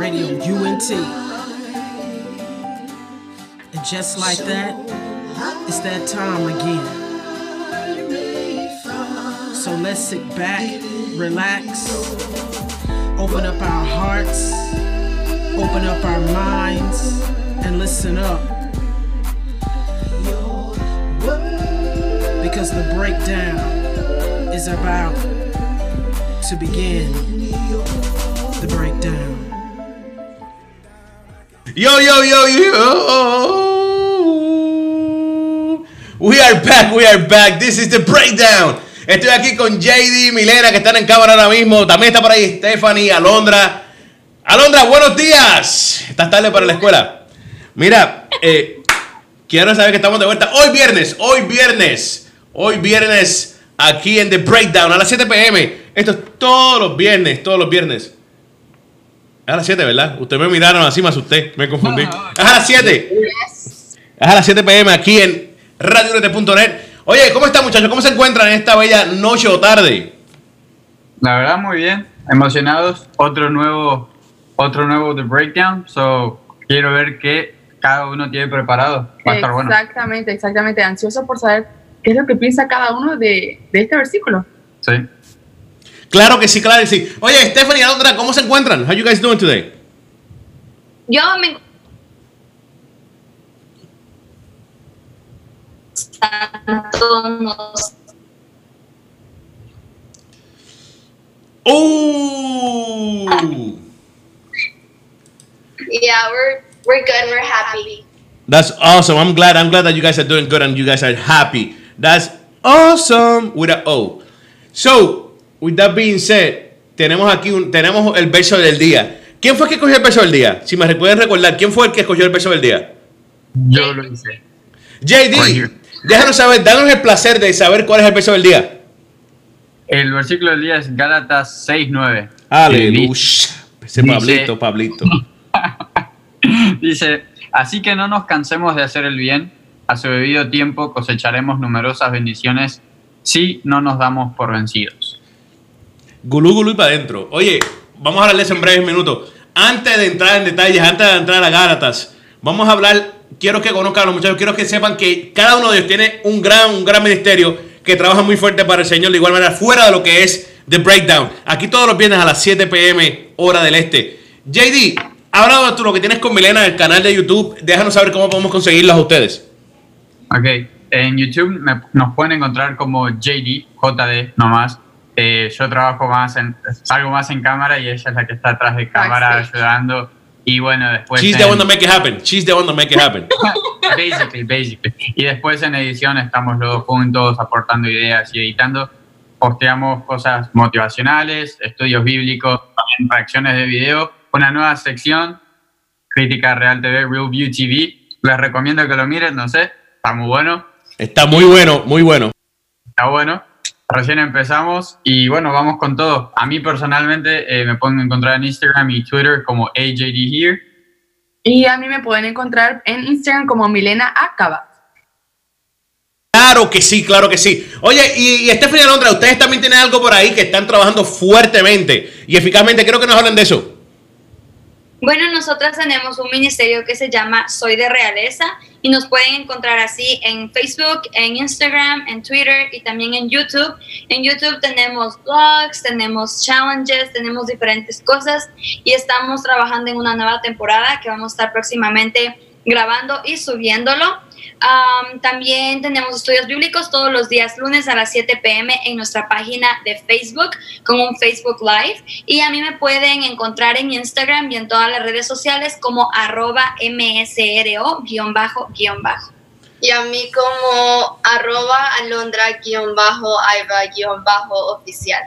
Radio UNT. And just like that, it's that time again. So let's sit back, relax, open up our hearts, open up our minds, and listen up. Because the breakdown is about to begin the breakdown. Yo, yo, yo, yo. We are back, we are back. This is the breakdown. Estoy aquí con JD Milena que están en cámara ahora mismo. También está por ahí Stephanie, Alondra. Alondra, buenos días. Estás tarde para la escuela. Mira, eh, quiero saber que estamos de vuelta hoy viernes, hoy viernes, hoy viernes aquí en The Breakdown a las 7 pm. Esto es todos los viernes, todos los viernes. Es a las 7, ¿verdad? Ustedes me miraron así, me asusté, me confundí. Es a las 7. Es a las 7 pm aquí en radionet.net. Oye, ¿cómo están muchachos? ¿Cómo se encuentran en esta bella noche o tarde? La verdad, muy bien. Emocionados. Otro nuevo, otro nuevo The Breakdown. So, quiero ver qué cada uno tiene preparado. Va a estar bueno. Exactamente, exactamente. Ansioso por saber qué es lo que piensa cada uno de, de este versículo. Sí. Claro que sí, claro que sí. Oye, Stephanie y Alondra, ¿cómo se encuentran? How you guys doing today? Yo me Ooh. yeah we're we're good we're happy That's awesome. I'm glad. I'm glad that you guys are doing good and you guys are happy. That's awesome with a O. So, with that being said, tenemos aquí un, tenemos el verso del día. ¿Quién fue el que escogió el verso del día? Si me pueden recordar, ¿quién fue el que escogió el verso del día? Yo lo hice. JD, déjanos saber, danos el placer de saber cuál es el verso del día. El versículo del día es Gálatas 6.9. Aleluya. Ese Pablito, Pablito. Dice, así que no nos cansemos de hacer el bien, a su debido tiempo cosecharemos numerosas bendiciones si no nos damos por vencidos. Gulú, gulú y para adentro. Oye, vamos a hablar de eso en breves minutos. Antes de entrar en detalles, antes de entrar a Gálatas, vamos a hablar, quiero que conozcan a los muchachos, quiero que sepan que cada uno de ellos tiene un gran, un gran ministerio que trabaja muy fuerte para el Señor, de igual manera, fuera de lo que es The Breakdown. Aquí todos los viernes a las 7 pm, hora del este. JD, habla tú lo que tienes con Milena en el canal de YouTube. Déjanos saber cómo podemos conseguirlos a ustedes. Ok, en YouTube nos pueden encontrar como JD, JD nomás. Eh, yo trabajo más en, salgo más en cámara y ella es la que está atrás de cámara Backstage. ayudando. Y bueno, después... She's en- the one to make it happen. She's the one to make it happen. basically, basically. Y después en edición estamos los dos juntos aportando ideas y editando. Posteamos cosas motivacionales, estudios bíblicos, también reacciones de video, una nueva sección, Crítica Real TV, Real View TV. Les recomiendo que lo miren, no sé, está muy bueno, Está muy bueno, muy bueno. está bueno. Recién empezamos y bueno, vamos con todo. A mí personalmente eh, me pueden encontrar en Instagram y Twitter como AJD Here. Y a mí me pueden encontrar en Instagram como Milena Acaba. Claro que sí, claro que sí. Oye, y, y Stephanie Alondra, ustedes también tienen algo por ahí que están trabajando fuertemente y eficazmente. Quiero que nos hablen de eso. Bueno nosotras tenemos un ministerio que se llama Soy de Realeza y nos pueden encontrar así en Facebook en Instagram en Twitter y también en YouTube. En YouTube tenemos blogs tenemos challenges tenemos diferentes cosas y estamos trabajando en una nueva temporada que vamos a estar próximamente grabando y subiéndolo Um, también tenemos estudios bíblicos todos los días lunes a las 7 pm en nuestra página de Facebook con un Facebook Live. Y a mí me pueden encontrar en Instagram y en todas las redes sociales como arroba msro guion bajo guion bajo. Y a mí como arroba alondra-aiva-oficial.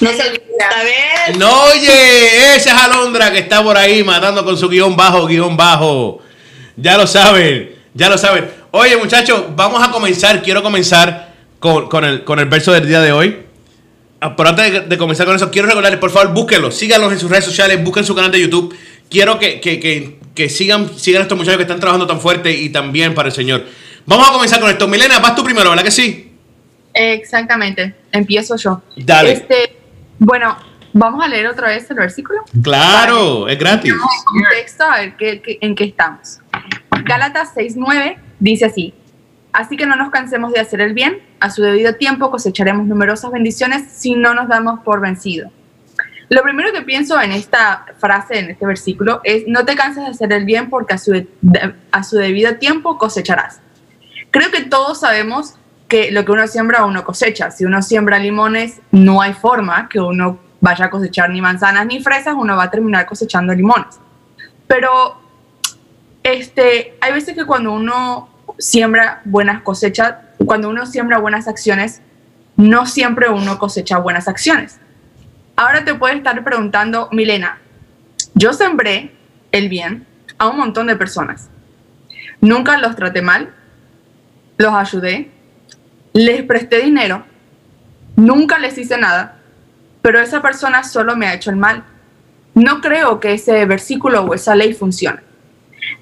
No se olviden esta vez. No, oye, esa es Alondra que está por ahí matando con su guion bajo, guion bajo. Ya lo saben, ya lo saben. Oye, muchachos, vamos a comenzar. Quiero comenzar con, con el, con el verso del día de hoy. Ah, Pero antes de, de comenzar con eso, quiero recordarles, por favor, búsquenlo, síganlos en sus redes sociales, busquen su canal de YouTube. Quiero que, que, que, que sigan, sigan a estos muchachos que están trabajando tan fuerte y tan bien para el Señor. Vamos a comenzar con esto. Milena, vas tú primero, ¿verdad que sí? Exactamente, empiezo yo. Dale. Este, bueno, Vamos a leer otra vez el versículo. Claro, es gratis. En contexto a ver qué- qué- en qué estamos. Gálatas 6:9 dice así: Así que no nos cansemos de hacer el bien, a su debido tiempo cosecharemos numerosas bendiciones si no nos damos por vencido. Lo primero que pienso en esta frase, en este versículo, es no te canses de hacer el bien porque a su, de- a su debido tiempo cosecharás. Creo que todos sabemos que lo que uno siembra, uno cosecha. Si uno siembra limones, no hay forma que uno vaya a cosechar ni manzanas ni fresas, uno va a terminar cosechando limones. Pero este, hay veces que cuando uno siembra buenas cosechas, cuando uno siembra buenas acciones, no siempre uno cosecha buenas acciones. Ahora te puedes estar preguntando, Milena, yo sembré el bien a un montón de personas. Nunca los traté mal, los ayudé, les presté dinero, nunca les hice nada, pero esa persona solo me ha hecho el mal. No creo que ese versículo o esa ley funcione.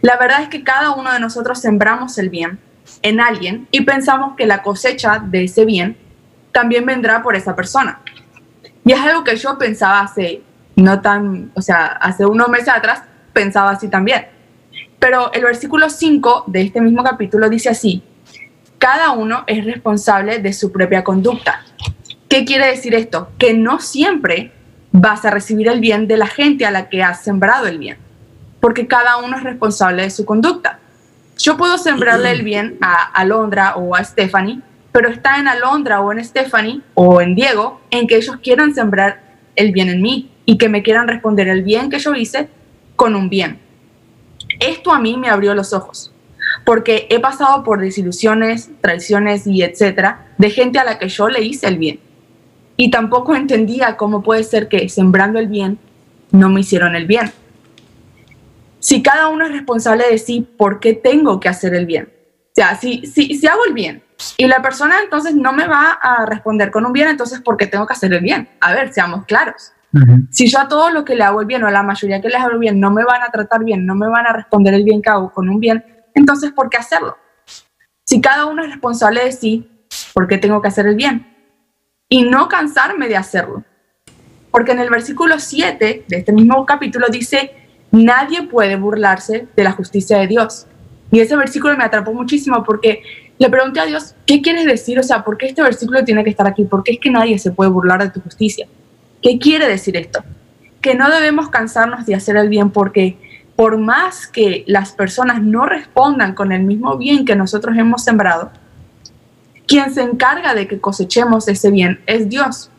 La verdad es que cada uno de nosotros sembramos el bien en alguien y pensamos que la cosecha de ese bien también vendrá por esa persona. Y es algo que yo pensaba hace no tan, o sea, hace unos meses atrás pensaba así también. Pero el versículo 5 de este mismo capítulo dice así, cada uno es responsable de su propia conducta. ¿Qué quiere decir esto? Que no siempre vas a recibir el bien de la gente a la que has sembrado el bien, porque cada uno es responsable de su conducta. Yo puedo sembrarle el bien a Alondra o a Stephanie, pero está en Alondra o en Stephanie o en Diego en que ellos quieran sembrar el bien en mí y que me quieran responder el bien que yo hice con un bien. Esto a mí me abrió los ojos, porque he pasado por desilusiones, traiciones y etcétera de gente a la que yo le hice el bien. Y tampoco entendía cómo puede ser que sembrando el bien no me hicieron el bien. Si cada uno es responsable de sí, ¿por qué tengo que hacer el bien? O sea, si, si, si hago el bien y la persona entonces no me va a responder con un bien, entonces ¿por qué tengo que hacer el bien? A ver, seamos claros. Si yo a todo lo que le hago el bien o a la mayoría que les hago el bien no me van a tratar bien, no me van a responder el bien que hago con un bien, entonces ¿por qué hacerlo? Si cada uno es responsable de sí, ¿por qué tengo que hacer el bien? Y no cansarme de hacerlo. Porque en el versículo 7 de este mismo capítulo dice, nadie puede burlarse de la justicia de Dios. Y ese versículo me atrapó muchísimo porque le pregunté a Dios, ¿qué quieres decir? O sea, ¿por qué este versículo tiene que estar aquí? ¿Por qué es que nadie se puede burlar de tu justicia? ¿Qué quiere decir esto? Que no debemos cansarnos de hacer el bien porque por más que las personas no respondan con el mismo bien que nosotros hemos sembrado, quien se encarga de que cosechemos ese bien es Dios.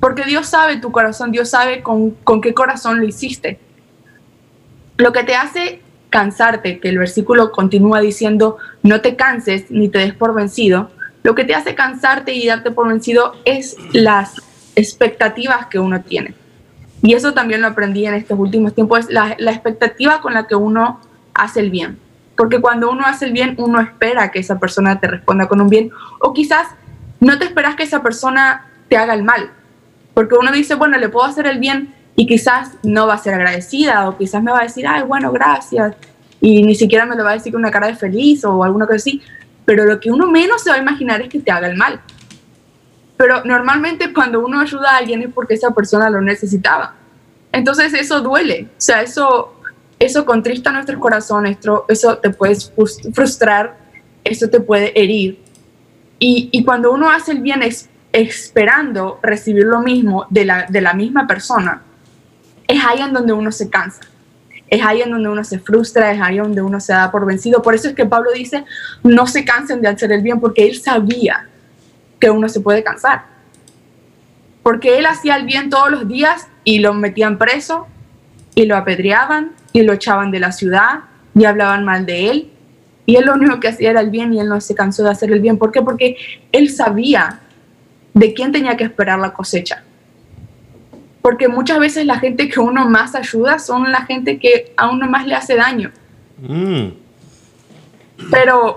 Porque Dios sabe tu corazón, Dios sabe con, con qué corazón lo hiciste. Lo que te hace cansarte, que el versículo continúa diciendo, no te canses ni te des por vencido, lo que te hace cansarte y darte por vencido es las expectativas que uno tiene. Y eso también lo aprendí en estos últimos tiempos, es la, la expectativa con la que uno hace el bien. Porque cuando uno hace el bien, uno espera que esa persona te responda con un bien. O quizás no te esperas que esa persona te haga el mal. Porque uno dice, bueno, le puedo hacer el bien y quizás no va a ser agradecida o quizás me va a decir, ay, bueno, gracias. Y ni siquiera me lo va a decir con una cara de feliz o alguna cosa así. Pero lo que uno menos se va a imaginar es que te haga el mal. Pero normalmente cuando uno ayuda a alguien es porque esa persona lo necesitaba. Entonces eso duele. O sea, eso, eso contrista nuestro corazón, eso te puede frustrar, eso te puede herir. Y, cuando uno hace el bien es, esperando recibir lo mismo de la, de la misma persona, es ahí en donde uno se cansa. Es ahí en donde uno se frustra, es ahí donde uno se da por vencido. Por eso es que Pablo dice, no se cansen de hacer el bien, porque él sabía que uno se puede cansar. Porque él hacía el bien todos los días y lo metían preso y lo apedreaban y lo echaban de la ciudad y hablaban mal de él. Y él lo único que hacía era el bien y él no se cansó de hacer el bien. ¿Por qué? Porque él sabía de quién tenía que esperar la cosecha. Porque muchas veces la gente que uno más ayuda son la gente que a uno más le hace daño. Mm. Pero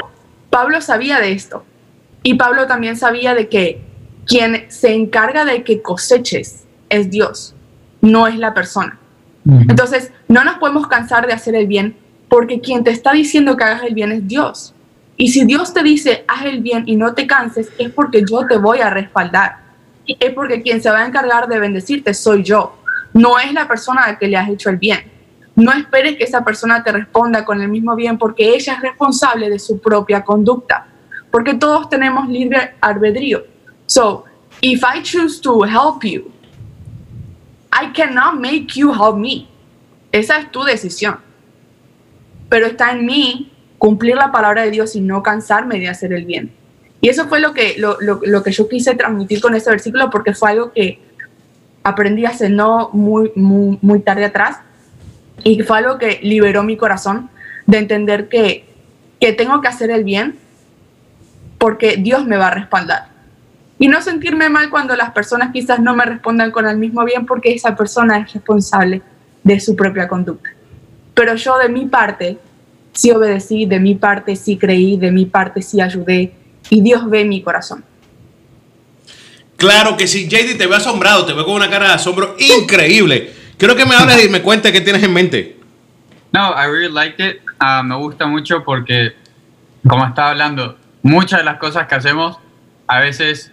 Pablo sabía de esto. Y Pablo también sabía de que quien se encarga de que coseches es Dios, no es la persona. Entonces, no nos podemos cansar de hacer el bien porque quien te está diciendo que hagas el bien es Dios. Y si Dios te dice, haz el bien y no te canses, es porque yo te voy a respaldar. es porque quien se va a encargar de bendecirte soy yo, no es la persona a la que le has hecho el bien. No esperes que esa persona te responda con el mismo bien porque ella es responsable de su propia conducta. Porque todos tenemos libre albedrío. So, if I choose to help you, I cannot make you help me. Esa es tu decisión. Pero está en mí cumplir la palabra de Dios y no cansarme de hacer el bien. Y eso fue lo que, lo, lo, lo que yo quise transmitir con ese versículo porque fue algo que aprendí hace no muy, muy, muy tarde atrás y fue algo que liberó mi corazón de entender que, que tengo que hacer el bien porque Dios me va a respaldar. Y no sentirme mal cuando las personas quizás no me respondan con el mismo bien porque esa persona es responsable de su propia conducta. Pero yo de mi parte sí obedecí, de mi parte sí creí, de mi parte sí ayudé y Dios ve mi corazón. Claro que sí, JD, te veo asombrado, te veo con una cara de asombro increíble. Quiero que me hables y me cuentes qué tienes en mente. No, I really like it. Uh, me gusta mucho porque, como estaba hablando, muchas de las cosas que hacemos, a veces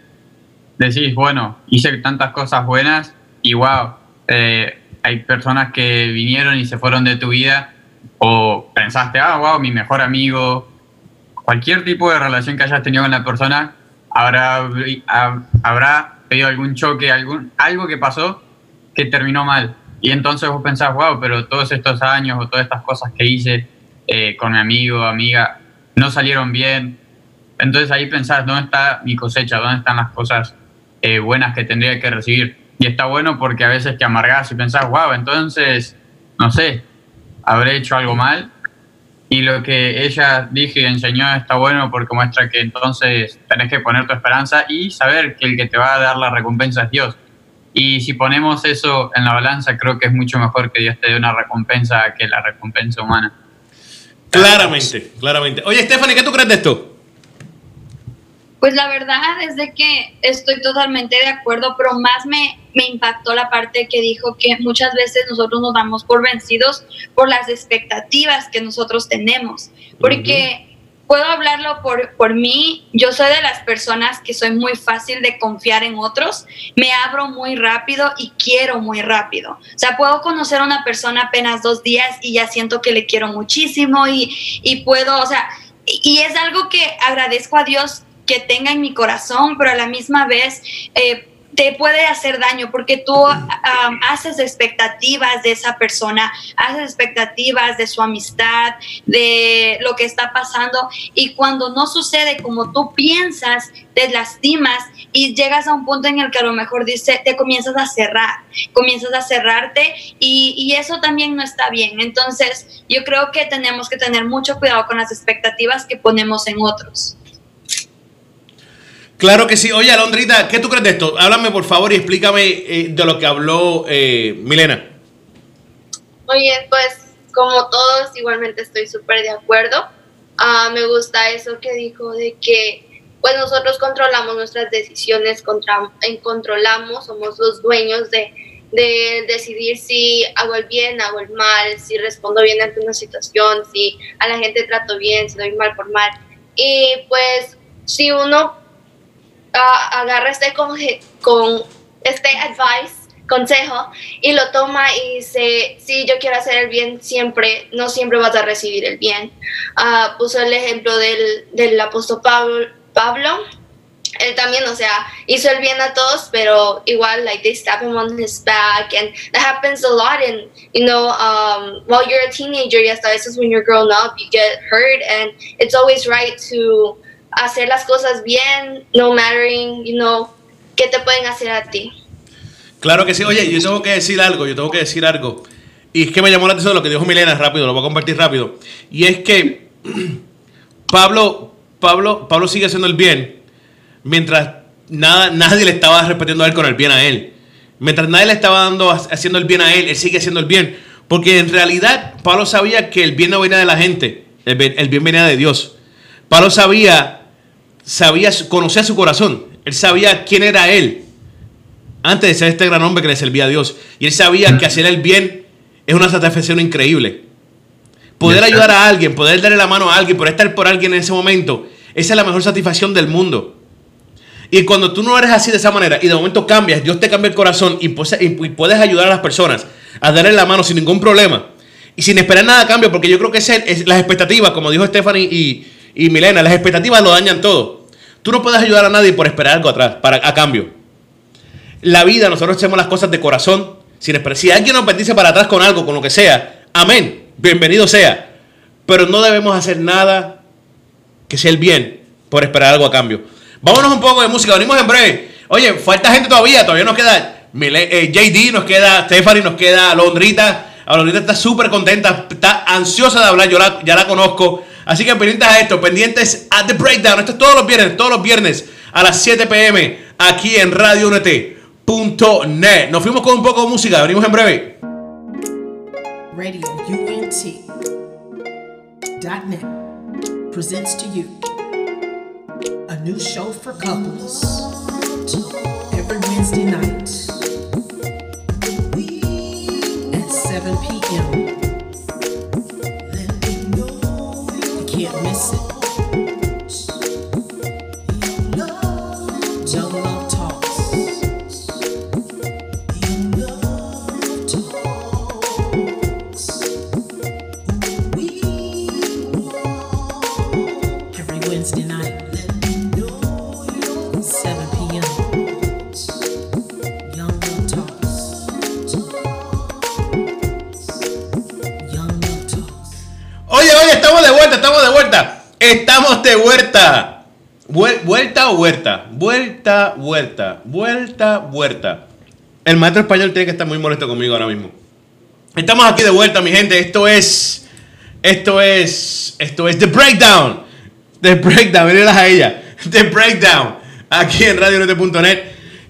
decís, bueno, hice tantas cosas buenas y wow, eh, hay personas que vinieron y se fueron de tu vida o pensaste, ah, wow, mi mejor amigo, cualquier tipo de relación que hayas tenido con la persona, habrá, habrá tenido algún choque, algún, algo que pasó que terminó mal. Y entonces vos pensás, wow, pero todos estos años o todas estas cosas que hice eh, con mi amigo, amiga, no salieron bien. Entonces ahí pensás, ¿dónde está mi cosecha? ¿Dónde están las cosas eh, buenas que tendría que recibir? Y está bueno porque a veces te amargás y pensás, wow, entonces, no sé, habré hecho algo mal. Y lo que ella dijo y enseñó está bueno porque muestra que entonces tenés que poner tu esperanza y saber que el que te va a dar la recompensa es Dios. Y si ponemos eso en la balanza, creo que es mucho mejor que Dios te dé una recompensa que la recompensa humana. Claramente, claramente. Oye, Stephanie, ¿qué tú crees de esto? Pues la verdad es de que estoy totalmente de acuerdo, pero más me, me impactó la parte que dijo que muchas veces nosotros nos damos por vencidos por las expectativas que nosotros tenemos. Porque puedo hablarlo por, por mí, yo soy de las personas que soy muy fácil de confiar en otros, me abro muy rápido y quiero muy rápido. O sea, puedo conocer a una persona apenas dos días y ya siento que le quiero muchísimo y, y puedo, o sea, y es algo que agradezco a Dios que tenga en mi corazón, pero a la misma vez... Eh, te puede hacer daño porque tú um, haces expectativas de esa persona, haces expectativas de su amistad, de lo que está pasando y cuando no sucede como tú piensas, te lastimas y llegas a un punto en el que a lo mejor dice, te comienzas a cerrar, comienzas a cerrarte y, y eso también no está bien. Entonces, yo creo que tenemos que tener mucho cuidado con las expectativas que ponemos en otros. Claro que sí. Oye, Alondrita, ¿qué tú crees de esto? Háblame, por favor, y explícame eh, de lo que habló eh, Milena. Oye, pues como todos, igualmente estoy súper de acuerdo. Ah, me gusta eso que dijo de que pues nosotros controlamos nuestras decisiones, contra, controlamos, somos los dueños de, de decidir si hago el bien, hago el mal, si respondo bien ante una situación, si a la gente trato bien, si doy mal por mal. Y pues si uno uh, agarra este con, este advice, consejo, y lo toma y dice, sí, yo quiero hacer el bien siempre, no siempre vas a recibir el bien. Uh, puso el ejemplo del, del apóstol Pablo, Pablo, él también, o sea, hizo el bien a todos, pero igual, like, they stab him on his back, and that happens a lot, and, you know, um, while you're a teenager, y hasta veces when you're grown up, you get hurt, and it's always right to hacer las cosas bien, no mattering, you know, qué te pueden hacer a ti. Claro que sí. Oye, yo tengo que decir algo, yo tengo que decir algo. Y es que me llamó la atención lo que dijo Milena rápido, lo voy a compartir rápido. Y es que Pablo, Pablo, Pablo sigue haciendo el bien mientras nada, nadie le estaba repitiendo a él con el bien a él. Mientras nadie le estaba dando haciendo el bien a él, él sigue haciendo el bien. Porque en realidad Pablo sabía que el bien no venía de la gente, el bien, el bien venía de Dios. Pablo sabía sabía, conocía su corazón. Él sabía quién era él antes de ser este gran hombre que le servía a Dios. Y él sabía que hacer el bien es una satisfacción increíble. Poder ayudar a alguien, poder darle la mano a alguien, poder estar por alguien en ese momento, esa es la mejor satisfacción del mundo. Y cuando tú no eres así de esa manera y de momento cambias, Dios te cambia el corazón y, pues- puedes ayudar a las personas a darle la mano sin ningún problema y sin esperar nada a cambio, porque yo creo que es, es las expectativas, como dijo Stephanie y, y Milena, las expectativas lo dañan todo. Tú no puedes ayudar a nadie por esperar algo atrás, para, a cambio. La vida, nosotros hacemos las cosas de corazón, sin esperar. Si alguien nos bendice para atrás con algo, con lo que sea, amén, bienvenido sea. Pero no debemos hacer nada que sea el bien por esperar algo a cambio. Vámonos un poco de música, venimos en breve. Oye, falta gente todavía, todavía nos queda eh, JD, nos queda Stephanie, nos queda Londrita. Londrita está súper contenta, está ansiosa de hablar, yo ya la conozco. Así que pendientes a esto, pendientes a The Breakdown. Esto es todos los viernes, todos los viernes a las 7 pm aquí en Radio net Nos fuimos con un poco de música, venimos en breve. Radio UNT.net presents to you a new show for couples every Wednesday night at 7 p.m. Estamos de vuelta. Vuelta o vuelta. Vuelta, vuelta. Vuelta, vuelta. El maestro español tiene que estar muy molesto conmigo ahora mismo. Estamos aquí de vuelta, mi gente. Esto es. Esto es. Esto es The Breakdown. The Breakdown. Mírenlas a ella. The Breakdown. Aquí en radionote.net.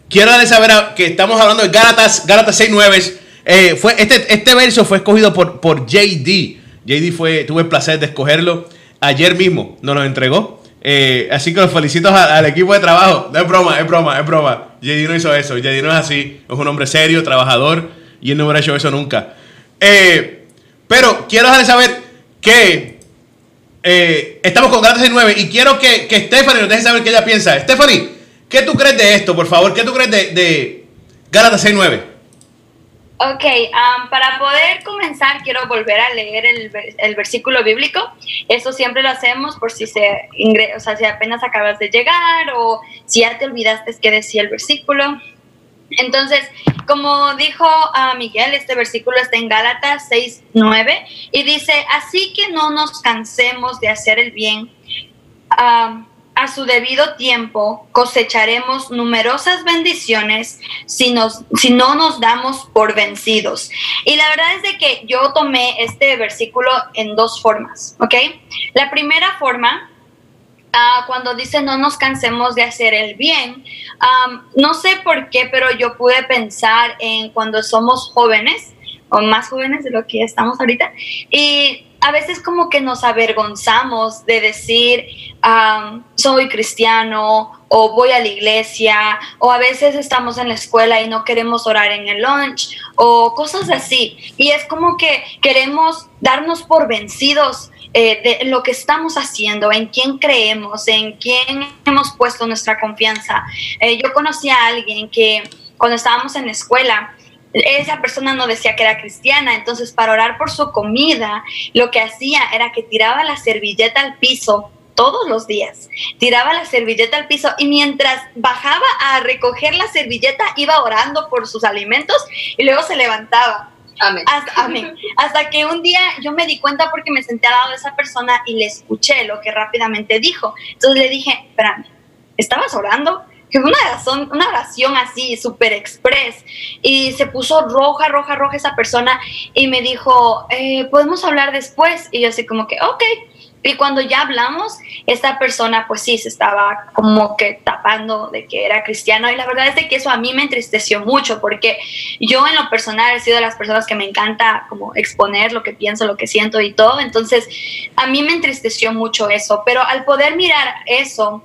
Quiero darles saber que estamos hablando de Gálatas, Gálatas 6.9. Eh, fue, este, este verso fue escogido por, por JD. JD fue, tuve el placer de escogerlo ayer mismo nos lo entregó. Eh, así que los felicito al equipo de trabajo. No es broma, es broma, es broma. JD no hizo eso. JD no es así. Es un hombre serio, trabajador. Y él no hubiera hecho eso nunca. Eh, pero quiero dejarles saber que eh, estamos con Gálatas 9 y quiero que, que Stephanie nos deje saber qué ella piensa. Stephanie, ¿qué tú crees de esto, por favor? ¿Qué tú crees de, de Gálatas 6.9? Ok, para poder comenzar quiero volver a leer el, versículo bíblico. Eso siempre lo hacemos por si se o sea, si apenas acabas de llegar o si ya te olvidaste que decía el versículo. Entonces, como dijo uh, Miguel, este versículo está en Gálatas 6:9 y dice, así que no nos cansemos de hacer el bien a su debido tiempo cosecharemos numerosas bendiciones si, nos, si no nos damos por vencidos. Y la verdad es de que yo tomé este versículo en dos formas, ¿ok? La primera forma, uh, cuando dice no nos cansemos de hacer el bien, no sé por qué, pero yo pude pensar en cuando somos jóvenes o más jóvenes de lo que estamos ahorita. Y a veces como que nos avergonzamos de decir, soy cristiano o voy a la iglesia, o a veces estamos en la escuela y no queremos orar en el lunch, o cosas así. Y es como que queremos darnos por vencidos eh, de lo que estamos haciendo, en quién creemos, en quién hemos puesto nuestra confianza. Eh, yo conocí a alguien que cuando estábamos en la escuela, esa persona no decía que era cristiana, entonces para orar por su comida, lo que hacía era que tiraba la servilleta al piso todos los días. Tiraba la servilleta al piso y mientras bajaba a recoger la servilleta iba orando por sus alimentos y luego se levantaba. Amén. Hasta, amén. Hasta que un día yo me di cuenta porque me senté al lado de esa persona y le escuché lo que rápidamente dijo. Entonces le dije, espérame, ¿estabas orando? Que fue una oración, una oración así, súper express. Y se puso roja, roja, roja esa persona y me dijo, eh, ¿podemos hablar después? Y yo así como que, ok. Y cuando ya hablamos, esta persona pues sí se estaba como que tapando de que era cristiano y la verdad es que eso a mí me entristeció mucho porque yo en lo personal he sido de las personas que me encanta como exponer lo que pienso, lo que siento y todo, entonces a mí me entristeció mucho eso, pero al poder mirar eso,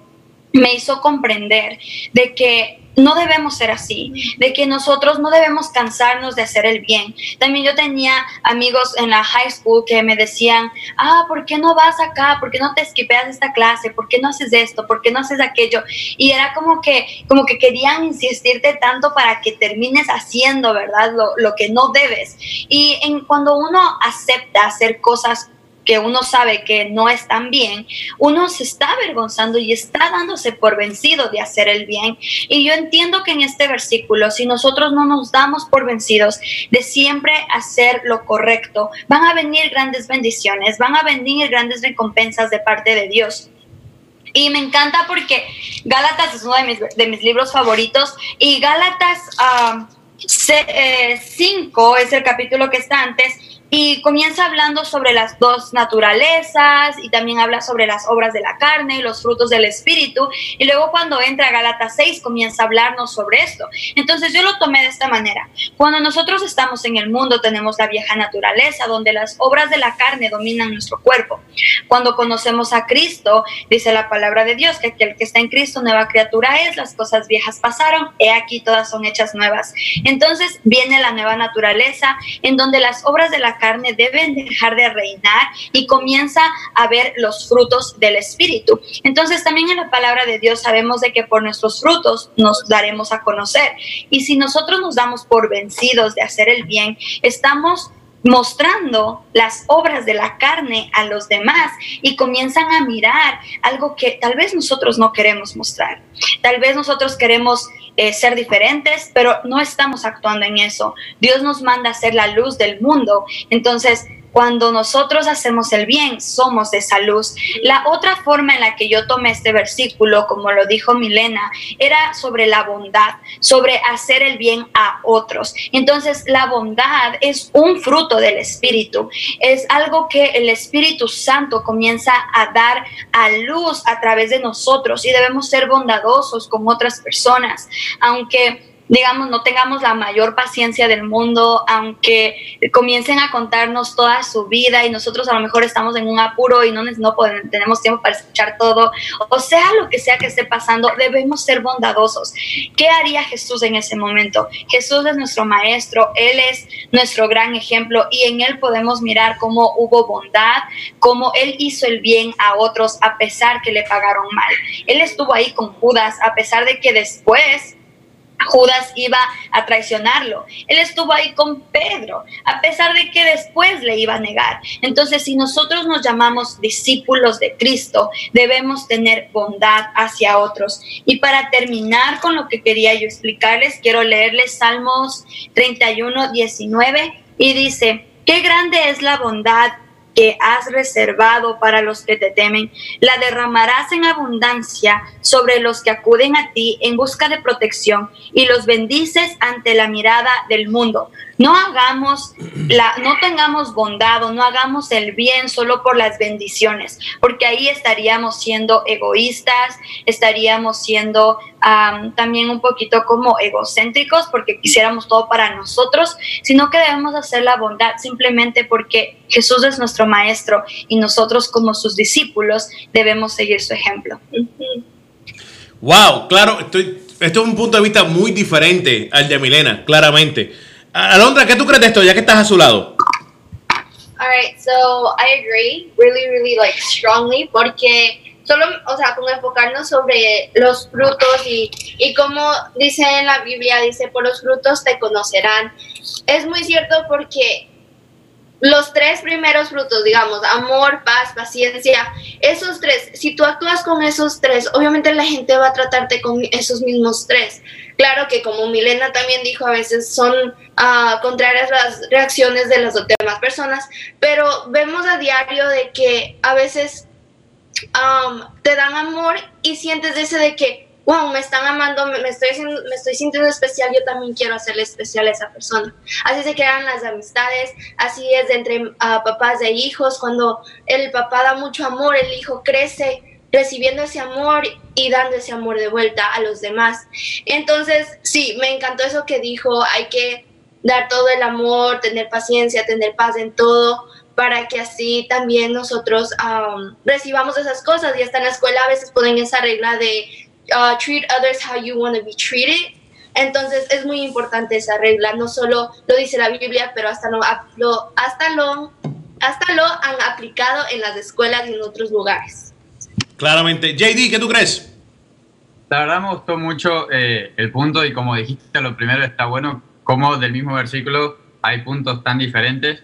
me hizo comprender de que no debemos ser así, de que nosotros no debemos cansarnos de hacer el bien. También yo tenía amigos en la high school que me decían, ah, ¿por qué no vas acá? ¿Por qué no te esquipeas esta clase? ¿Por qué no haces esto? ¿Por qué no haces aquello? Y era como que, como que querían insistirte tanto para que termines haciendo, ¿verdad? Lo, lo que no debes. Y en, cuando uno acepta hacer cosas que uno sabe que no están bien, uno se está avergonzando y está dándose por vencido de hacer el bien. Y yo entiendo que en este versículo, si nosotros no nos damos por vencidos de siempre hacer lo correcto, van a venir grandes bendiciones, van a venir grandes recompensas de parte de Dios. Y me encanta porque Gálatas es uno de mis, de mis libros favoritos y Gálatas 5 eh, es el capítulo que está antes y comienza hablando sobre las dos naturalezas y también habla sobre las obras de la carne y los frutos del espíritu. Y luego cuando entra a Gálatas 6 comienza a hablarnos sobre esto. Entonces yo lo tomé de esta manera. Cuando nosotros estamos en el mundo tenemos la vieja naturaleza donde las obras de la carne dominan nuestro cuerpo. Cuando conocemos a Cristo, dice la palabra de Dios que aquel que está en Cristo nueva criatura es, las cosas viejas pasaron, he aquí todas son hechas nuevas. Entonces viene la nueva naturaleza en donde las obras de la carne deben dejar de reinar y comienza a ver los frutos del Espíritu. Entonces también en la palabra de Dios sabemos de que por nuestros frutos nos daremos a conocer. Y si nosotros nos damos por vencidos de hacer el bien, estamos mostrando las obras de la carne a los demás y comienzan a mirar algo que tal vez nosotros no queremos mostrar. Tal vez nosotros queremos eh, ser diferentes, pero no estamos actuando en eso. Dios nos manda a ser la luz del mundo. Entonces, cuando nosotros hacemos el bien, somos de salud. La otra forma en la que yo tomé este versículo, como lo dijo Milena, era sobre la bondad, sobre hacer el bien a otros. Entonces, la bondad es un fruto del Espíritu. Es algo que el Espíritu Santo comienza a dar a luz a través de nosotros y debemos ser bondadosos con otras personas. Aunque digamos, no tengamos la mayor paciencia del mundo, aunque comiencen a contarnos toda su vida y nosotros a lo mejor estamos en un apuro y no, no podemos, tenemos tiempo para escuchar todo, o sea lo que sea que esté pasando, debemos ser bondadosos. ¿Qué haría Jesús en ese momento? Jesús es nuestro maestro, Él es nuestro gran ejemplo y en Él podemos mirar cómo hubo bondad, cómo Él hizo el bien a otros a pesar que le pagaron mal. Él estuvo ahí con Judas a pesar de que después Judas iba a traicionarlo. Él estuvo ahí con Pedro, a pesar de que después le iba a negar. Entonces, si nosotros nos llamamos discípulos de Cristo, debemos tener bondad hacia otros. Y para terminar con lo que quería yo explicarles, quiero leerles Salmos 31, 19 y dice, qué grande es la bondad que has reservado para los que te temen, la derramarás en abundancia sobre los que acuden a ti en busca de protección y los bendices ante la mirada del mundo. No hagamos la, no tengamos bondad o no hagamos el bien solo por las bendiciones, porque ahí estaríamos siendo egoístas, estaríamos siendo también un poquito como egocéntricos porque quisiéramos todo para nosotros, sino que debemos hacer la bondad simplemente porque Jesús es nuestro maestro y nosotros como sus discípulos debemos seguir su ejemplo. Wow, claro, estoy, esto es un punto de vista muy diferente al de Milena, claramente. Alondra, ¿qué tú crees de esto, ya que estás a su lado? Alright, so I agree really, really like strongly porque solo, o sea, como enfocarnos sobre los frutos y, y como dice en la Biblia, dice, por los frutos te conocerán. Es muy cierto porque los tres primeros frutos, digamos, amor, paz, paciencia, esos tres, si tú actúas con esos tres, obviamente la gente va a tratarte con esos mismos tres. Claro que como Milena también dijo, a veces son uh, contrarias las reacciones de las demás personas, pero vemos a diario de que a veces te dan amor y sientes ese de que wow, me están amando, me, estoy, me estoy sintiendo especial, yo también quiero hacerle especial a esa persona. Así se crean las amistades, así es entre ah, papás e hijos, cuando el papá da mucho amor, el hijo crece recibiendo ese amor y dando ese amor de vuelta a los demás. Entonces, sí, me encantó eso que dijo, hay que dar todo el amor, tener paciencia, tener paz en todo, para que así también nosotros recibamos esas cosas. Y hasta en la escuela a veces ponen esa regla de uh, treat others how you want to be treated. Entonces es muy importante esa regla, no solo lo dice la Biblia, pero hasta lo, lo- hasta lo, hasta lo han aplicado en las escuelas y en otros lugares. Claramente. JD, ¿qué tú crees? La verdad me gustó mucho eh, el punto y como dijiste, lo primero está bueno como del mismo versículo hay puntos tan diferentes,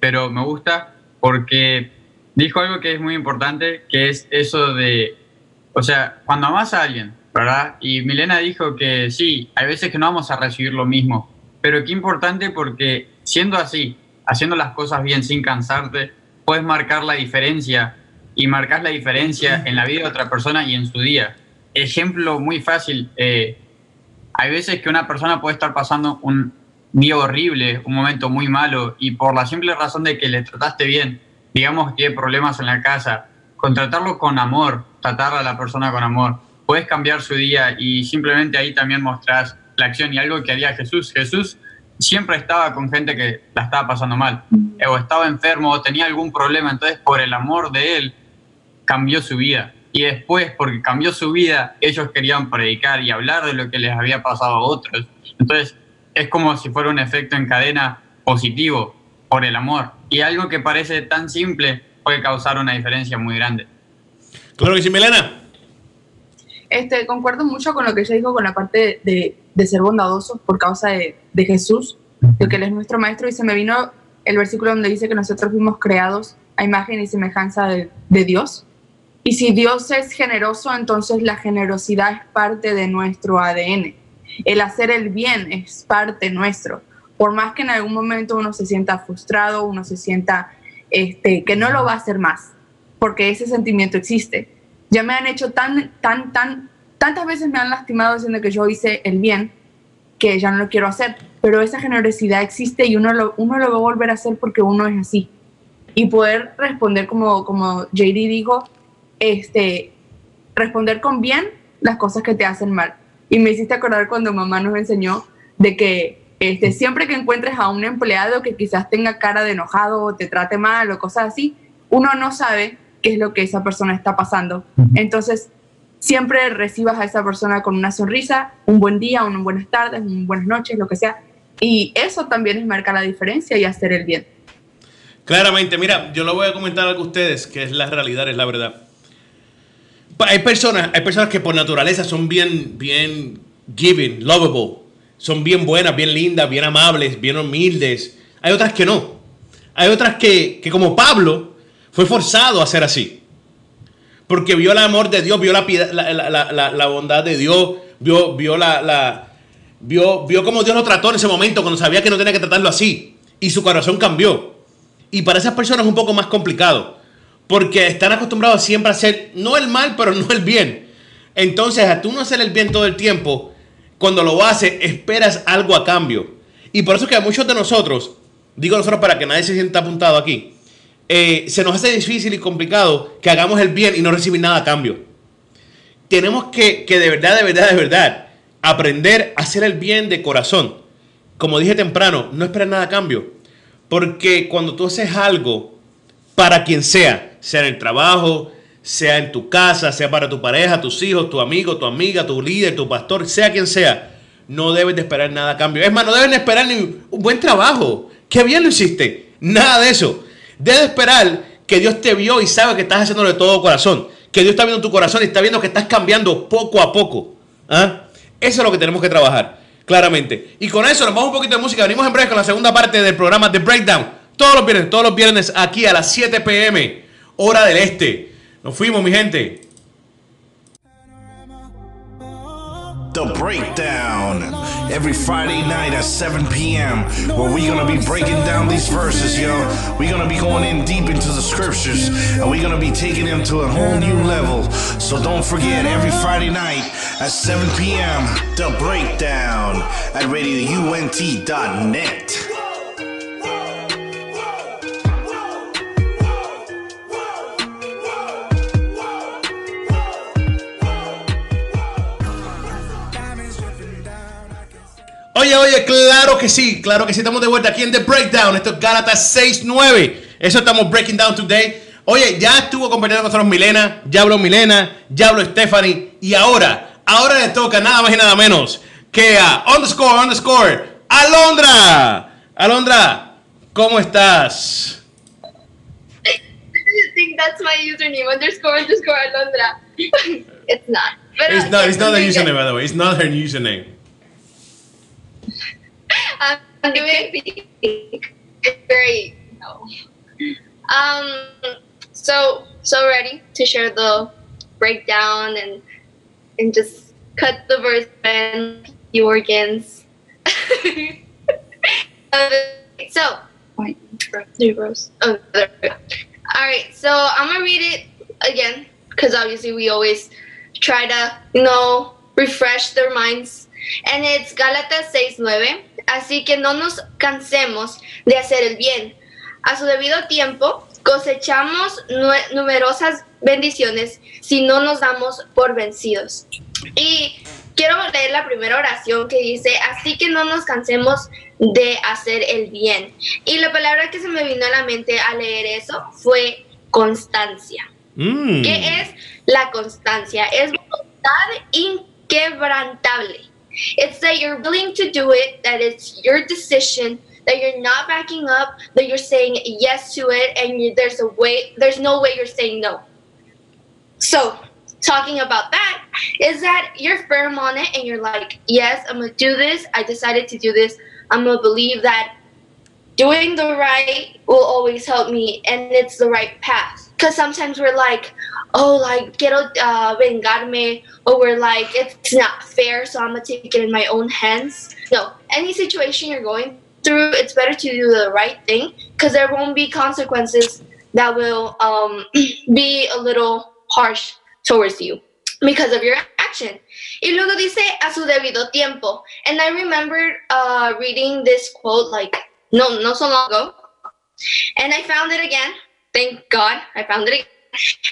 pero me gusta porque dijo algo que es muy importante, que es eso de, o sea, cuando amas a alguien, ¿verdad? Y Milena dijo que sí, hay veces que no vamos a recibir lo mismo, pero qué importante porque siendo así, haciendo las cosas bien sin cansarte, puedes marcar la diferencia y marcar la diferencia en la vida de otra persona y en su día. Ejemplo muy fácil, eh, hay veces que una persona puede estar pasando un día horrible, un momento muy malo, y por la simple razón de que le trataste bien, digamos que tiene problemas en la casa, con tratarlo con amor, tratar a la persona con amor, puedes cambiar su día y simplemente ahí también mostrás la acción y algo que haría Jesús. Jesús siempre estaba con gente que la estaba pasando mal, eh, o estaba enfermo, o tenía algún problema, entonces por el amor de él cambió su vida. Y después, porque cambió su vida, ellos querían predicar y hablar de lo que les había pasado a otros. Entonces, es como si fuera un efecto en cadena positivo por el amor. Y algo que parece tan simple puede causar una diferencia muy grande. Claro que sí, Milena. Este, concuerdo mucho con lo que ella dijo con la parte de, de ser bondadosos por causa de, de Jesús, de que Él es nuestro maestro, y se me vino el versículo donde dice que nosotros fuimos creados a imagen y semejanza de, de Dios. Y si Dios es generoso, entonces la generosidad es parte de nuestro ADN. El hacer el bien es parte nuestro. Por más que en algún momento uno se sienta frustrado, uno se sienta este, que no lo va a hacer más, porque ese sentimiento existe. Ya me han hecho tan, tan, tan, tantas veces me han lastimado diciendo que yo hice el bien, que ya no lo quiero hacer, pero esa generosidad existe y uno lo, uno lo va a volver a hacer porque uno es así. Y poder responder como, como JD dijo, este, responder con bien las cosas que te hacen mal. Y me hiciste acordar cuando mamá nos enseñó de que este, siempre que encuentres a un empleado que quizás tenga cara de enojado o te trate mal o cosas así, uno no sabe qué es lo que esa persona está pasando. Entonces, siempre recibas a esa persona con una sonrisa, un buen día, unas buenas tardes, unas buenas noches, lo que sea. Y eso también es marcar la diferencia y hacer el bien. Claramente, mira, yo lo voy a comentar algo a ustedes, que es la realidad, es la verdad. Hay personas, hay personas que por naturaleza son bien, bien giving, lovable, son bien buenas, bien lindas, bien amables, bien humildes. Hay otras que no. Hay otras que, que como Pablo, fue forzado a ser así. Porque vio el amor de Dios, vio la, piedad- la, la- la- bondad de Dios, vio, vio la- vio, vio cómo Dios lo trató en ese momento cuando sabía que no tenía que tratarlo así. Y su corazón cambió. Y para esas personas es un poco más complicado. Porque están acostumbrados siempre a hacer, no el mal, pero no el bien. Entonces, a tú no hacer el bien todo el tiempo, cuando lo haces, esperas algo a cambio. Y por eso es que a muchos de nosotros, digo nosotros para que nadie se sienta apuntado aquí, eh, se nos hace difícil y complicado que hagamos el bien y no recibir nada a cambio. Tenemos que, que de verdad, de verdad, de verdad, aprender a hacer el bien de corazón. Como dije temprano, no esperar nada a cambio. Porque cuando tú haces algo para quien sea, sea en el trabajo, sea en tu casa, sea para tu pareja, tus hijos, tu amigo, tu amiga, tu líder, tu pastor, sea quien sea, no debes de esperar nada a cambio. Es más, no debes de esperar ni un buen trabajo. Qué bien lo hiciste. Nada de eso. Debes esperar que Dios te vio y sabe que estás haciéndolo de todo corazón. Que Dios está viendo tu corazón y está viendo que estás cambiando poco a poco. ¿Ah? Eso es lo que tenemos que trabajar, claramente. Y con eso nos vamos un poquito de música. Venimos en breve con la segunda parte del programa The Breakdown. Todos los viernes, todos los viernes aquí a las 7 pm, hora del este. Nos fuimos, mi gente. The Breakdown. Every Friday night at 7 p.m., where we're gonna be breaking down these verses, yo. We're gonna be going in deep into the scriptures, and we're gonna be taking them to a whole new level. So don't forget, every Friday night at 7 p.m., The Breakdown at radiount.net. Oye, oye, claro que sí, claro que sí. Estamos de vuelta aquí en The Breakdown. Esto es Gálatas 6-9. Eso estamos breaking down today. Oye, ya estuvo compartiendo con nosotros Milena, ya habló Milena, ya habló Stephanie. Y ahora Ahora le toca nada más y nada menos que a underscore underscore Alondra. Alondra, ¿cómo estás? I think that's my username underscore underscore Alondra. it's not. But It's not. It's not doing username, by the way. It's not her username. I'm doing very no. Um. So so ready to share the breakdown and and just cut the verse and the organs. So Three rows. Oh, there we go. All right, so I'm gonna read it again because obviously we always try to, you know, refresh their minds. And it's Gálatas 6:9. Así que no nos cansemos de hacer el bien. A su debido tiempo cosechamos numerosas bendiciones si no nos damos por vencidos. Y quiero leer la primera oración que dice, así que no nos cansemos de hacer el bien. Y la palabra que se me vino a la mente al leer eso fue constancia. Mm. ¿Qué es la constancia? Es voluntad inquebrantable. It's that you're willing to do it, that it's your decision, that you're not backing up, that you're saying yes to it, and you, there's a way, there's no way you're saying no. So, talking about that is that you're firm on it and you're like, yes, I'm gonna do this. I decided to do this. I'm gonna believe that doing the right will always help me and it's the right path. Because sometimes we're like, oh, like, quiero uh, vengarme, or like, it's not fair, so I'm gonna take it in my own hands. No, any situation you're going through, it's better to do the right thing because there won't be consequences that will um, be a little harsh towards you because of your action. Y luego dice a su debido tiempo. And I remember uh, reading this quote like no, not so long ago. And I found it again. Thank God I found it again.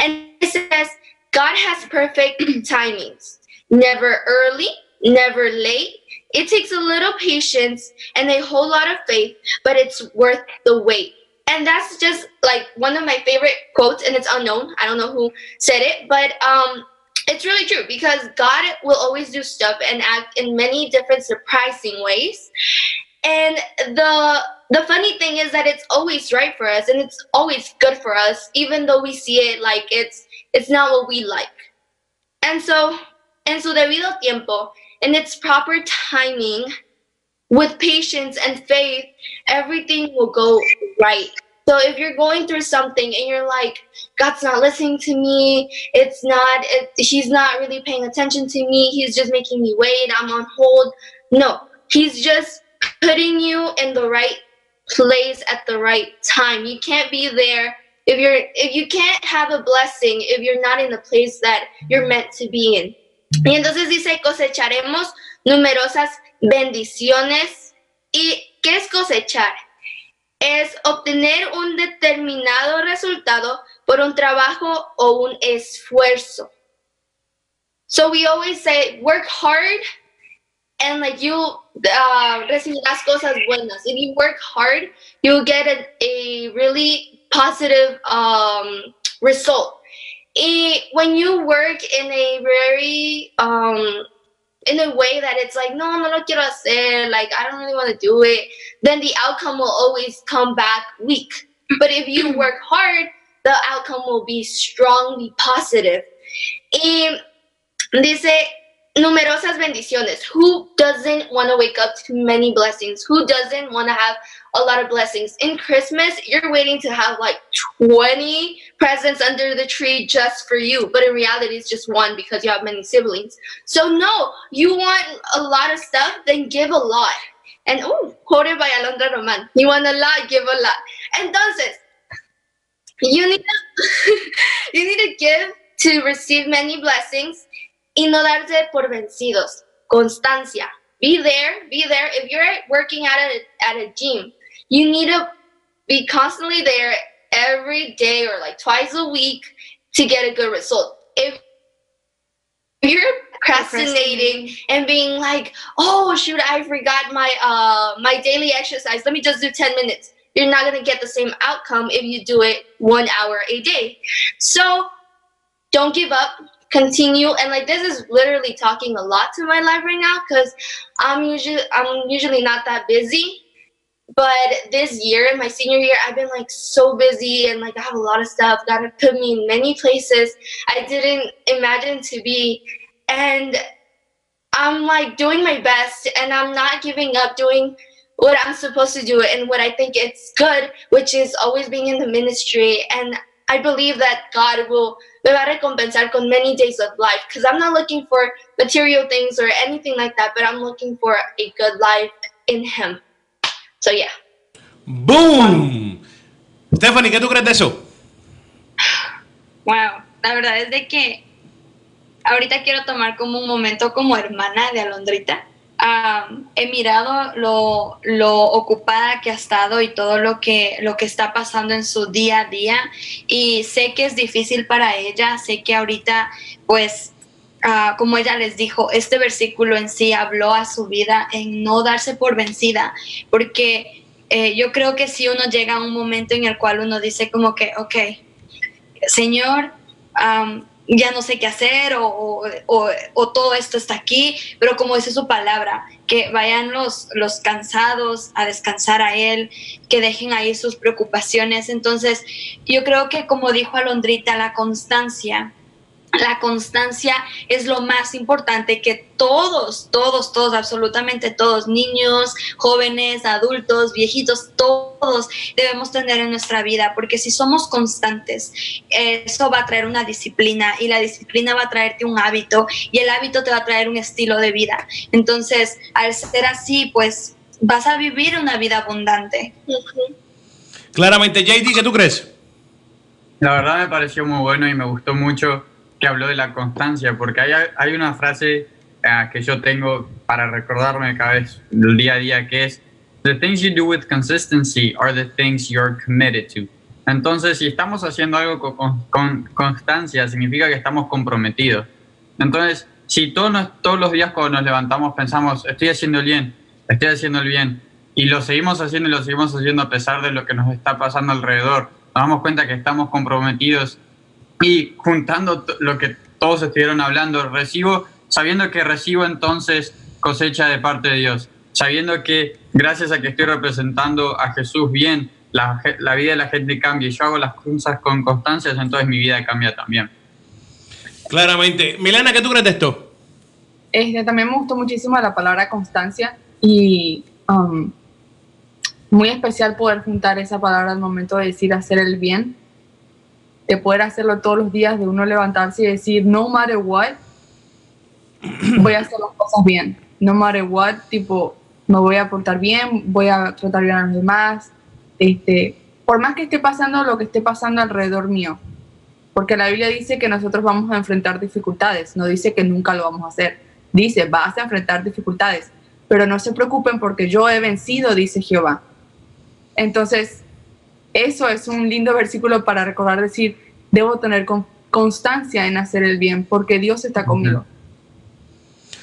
And it says, God has perfect timings. Never early, never late. It takes a little patience and a whole lot of faith, but it's worth the wait. And that's just like one of my favorite quotes, and it's unknown. I don't know who said it, but um, it's really true because God will always do stuff and act in many different surprising ways. And the the funny thing is that it's always right for us and it's always good for us, even though we see it like it's it's not what we like. And so, en su debido tiempo, in its proper timing, with patience and faith, everything will go right. So if you're going through something and you're like, God's not listening to me, it's not, it, He's not really paying attention to me, He's just making me wait, I'm on hold. No, He's just putting you in the right place at the right time. You can't be there if you're if you can't have a blessing if you're not in the place that you're meant to be in. Y entonces dice, cosecharemos numerosas bendiciones. ¿Y qué es cosechar? Es obtener un determinado resultado por un trabajo o un esfuerzo. So we always say, work hard and like you uh, recibirás cosas buenas. If you work hard, you'll get a, a really positive um, result. Y when you work in a very um, in a way that it's like no, no lo quiero hacer, like I don't really want to do it, then the outcome will always come back weak. But if you work hard, the outcome will be strongly positive. Y dice numerosas bendiciones. Who doesn't want to wake up to many blessings? Who doesn't want to have a lot of blessings? In Christmas, you're waiting to have like 20 presents under the tree just for you, but in reality, it's just one because you have many siblings. So, no, you want a lot of stuff, then give a lot. And oh, quoted by Alondra Roman. You want a lot, give a lot. Entonces, you need to, you need to give to receive many blessings y no darse por vencidos. Constancia. Be there, be there. If you're working at a at a gym, you need to be constantly there every day or like twice a week to get a good result. If you're procrastinating and being like, "Oh shoot, I forgot my uh my daily exercise. Let me just do 10 minutes." You're not going to get the same outcome if you do it 1 hour a day. So, don't give up continue and like this is literally talking a lot to my life right now because I'm usually I'm usually not that busy. But this year, in my senior year, I've been like so busy and like I have a lot of stuff that have put me in many places I didn't imagine to be. And I'm like doing my best and I'm not giving up doing what I'm supposed to do and what I think it's good, which is always being in the ministry. And I believe that God will me va a recompensar con many days of life because I'm not looking for material things or anything like that, but I'm looking for a good life in Him. So yeah. ¡Boom! Stephanie, ¿qué tú crees de eso? Wow, la verdad es de que ahorita quiero tomar como un momento como hermana de Alondrita. Am, he mirado lo, lo ocupada que ha estado y todo lo que, lo que está pasando en su día a día y sé que es difícil para ella, sé que ahorita pues ah, como ella les dijo, este versículo en sí habló a su vida en no darse por vencida, porque eh, yo creo que si uno llega a un momento en el cual uno dice como que, ok, Señor, am, ya no sé qué hacer o, o- o- o todo esto está aquí, pero como dice su palabra, que vayan los, los cansados a descansar a Él, que dejen ahí sus preocupaciones. Entonces, yo creo que como dijo Alondrita, la constancia, la constancia es lo más importante que todos, todos, todos, absolutamente todos, niños, jóvenes, adultos, viejitos, todos debemos tener en nuestra vida, porque si somos constantes, eso va a traer una disciplina y la disciplina va a traerte un hábito y el hábito te va a traer un estilo de vida. Entonces, al ser así, pues vas a vivir una vida abundante. Claramente, JD, ¿qué tú crees? La verdad me pareció muy bueno y me gustó mucho que habló de la constancia, porque hay, hay una frase ah, que yo tengo para recordarme cada vez del día a día que es The things you do with consistency are the things you're committed to. Entonces, si estamos haciendo algo con, con- con constancia, significa que estamos comprometidos. Entonces, si todos, nos- todos los días cuando nos levantamos pensamos, estoy haciendo el bien, estoy haciendo el bien, y lo seguimos haciendo y lo seguimos haciendo a pesar de lo que nos está pasando alrededor, nos damos cuenta que estamos comprometidos y juntando lo que todos estuvieron hablando, recibo, sabiendo que recibo entonces cosecha de parte de Dios, sabiendo que gracias a que estoy representando a Jesús bien, la, vida de la gente cambia y yo hago las cosas con constancia, entonces mi vida cambia también. Claramente. Milena, ¿qué tú crees de esto? Este, también me gustó muchísimo la palabra constancia y um, muy especial poder juntar esa palabra al momento de decir hacer el bien, de poder hacerlo todos los días, de uno levantarse y decir, no matter what, voy a hacer las cosas bien. No matter what, tipo, me voy a portar bien, voy a tratar bien a los demás. Este, por más que esté pasando lo que esté pasando alrededor mío. Porque la Biblia dice que nosotros vamos a enfrentar dificultades, no dice que nunca lo vamos a hacer. Dice, vas a enfrentar dificultades, pero no se preocupen porque yo he vencido, dice Jehová. Entonces, eso es un lindo versículo para recordar, decir, debo tener con- constancia en hacer el bien, porque Dios está conmigo.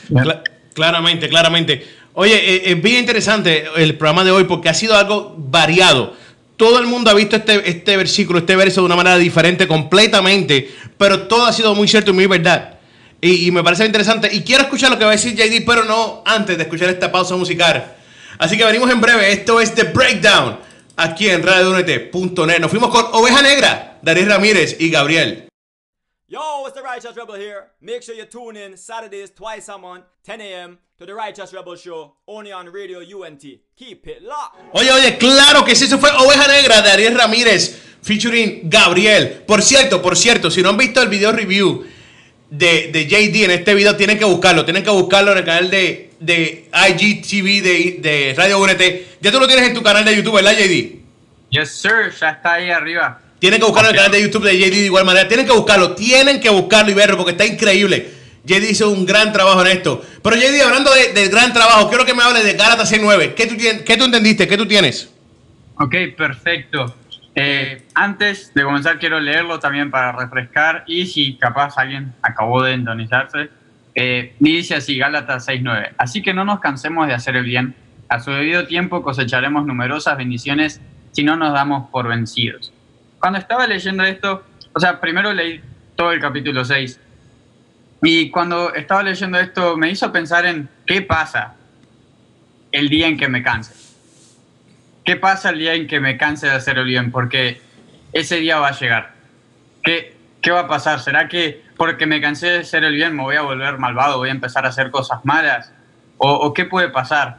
Cla- claramente, claramente. Oye, eh, es bien interesante el programa de hoy porque ha sido algo variado. Todo el mundo ha visto este, este versículo, este verso de una manera diferente completamente, pero todo ha sido muy cierto y muy verdad. Y, y me parece interesante. Y quiero escuchar lo que va a decir JD, pero no antes de escuchar esta pausa musical. Así que venimos en breve. Esto es The Breakdown, aquí en RadioUNT.net. Nos fuimos con Oveja Negra, Darío Ramírez y Gabriel. Yo, it's the Righteous Rebel here. Make sure you tune in Saturdays twice a month, 10 a.m. to the Righteous Rebel Show, only on Radio UNT. Keep it locked. Oye, oye, claro que sí, eso fue Oveja Negra de Ariel Ramírez, featuring Gabriel. Por cierto, por cierto, si no han visto el video review de, de JD en este video, tienen que buscarlo, tienen que buscarlo en el canal de, de IGTV de, de Radio UNT. Ya tú lo tienes en tu canal de YouTube, ¿verdad, JD? Yes, sir, ya está ahí arriba. Tienen que buscarlo en el canal de YouTube de JD de igual manera. Tienen que buscarlo, tienen que buscarlo y verlo porque está increíble. JD hizo un gran trabajo en esto. Pero JD, hablando de- del gran trabajo, quiero que me hables de Gálatas 6.9. ¿Qué tú, ¿Qué tú entendiste? ¿Qué tú tienes? Ok, perfecto. Eh, antes de comenzar quiero leerlo también para refrescar y si capaz alguien acabó de entonizarse. Eh, dice así, Gálatas 6.9. Así que no nos cansemos de hacer el bien. A su debido tiempo cosecharemos numerosas bendiciones si no nos damos por vencidos. Cuando estaba leyendo esto, o sea, primero leí todo el capítulo 6 Y cuando estaba leyendo esto me hizo pensar en qué pasa el día en que me canse. ¿Qué pasa el día en que me canse de hacer el bien? Porque ese día va a llegar. ¿Qué, ¿Qué va a pasar? ¿Será que porque me cansé de hacer el bien me voy a volver malvado, voy a empezar a hacer cosas malas? ¿O, o qué puede pasar?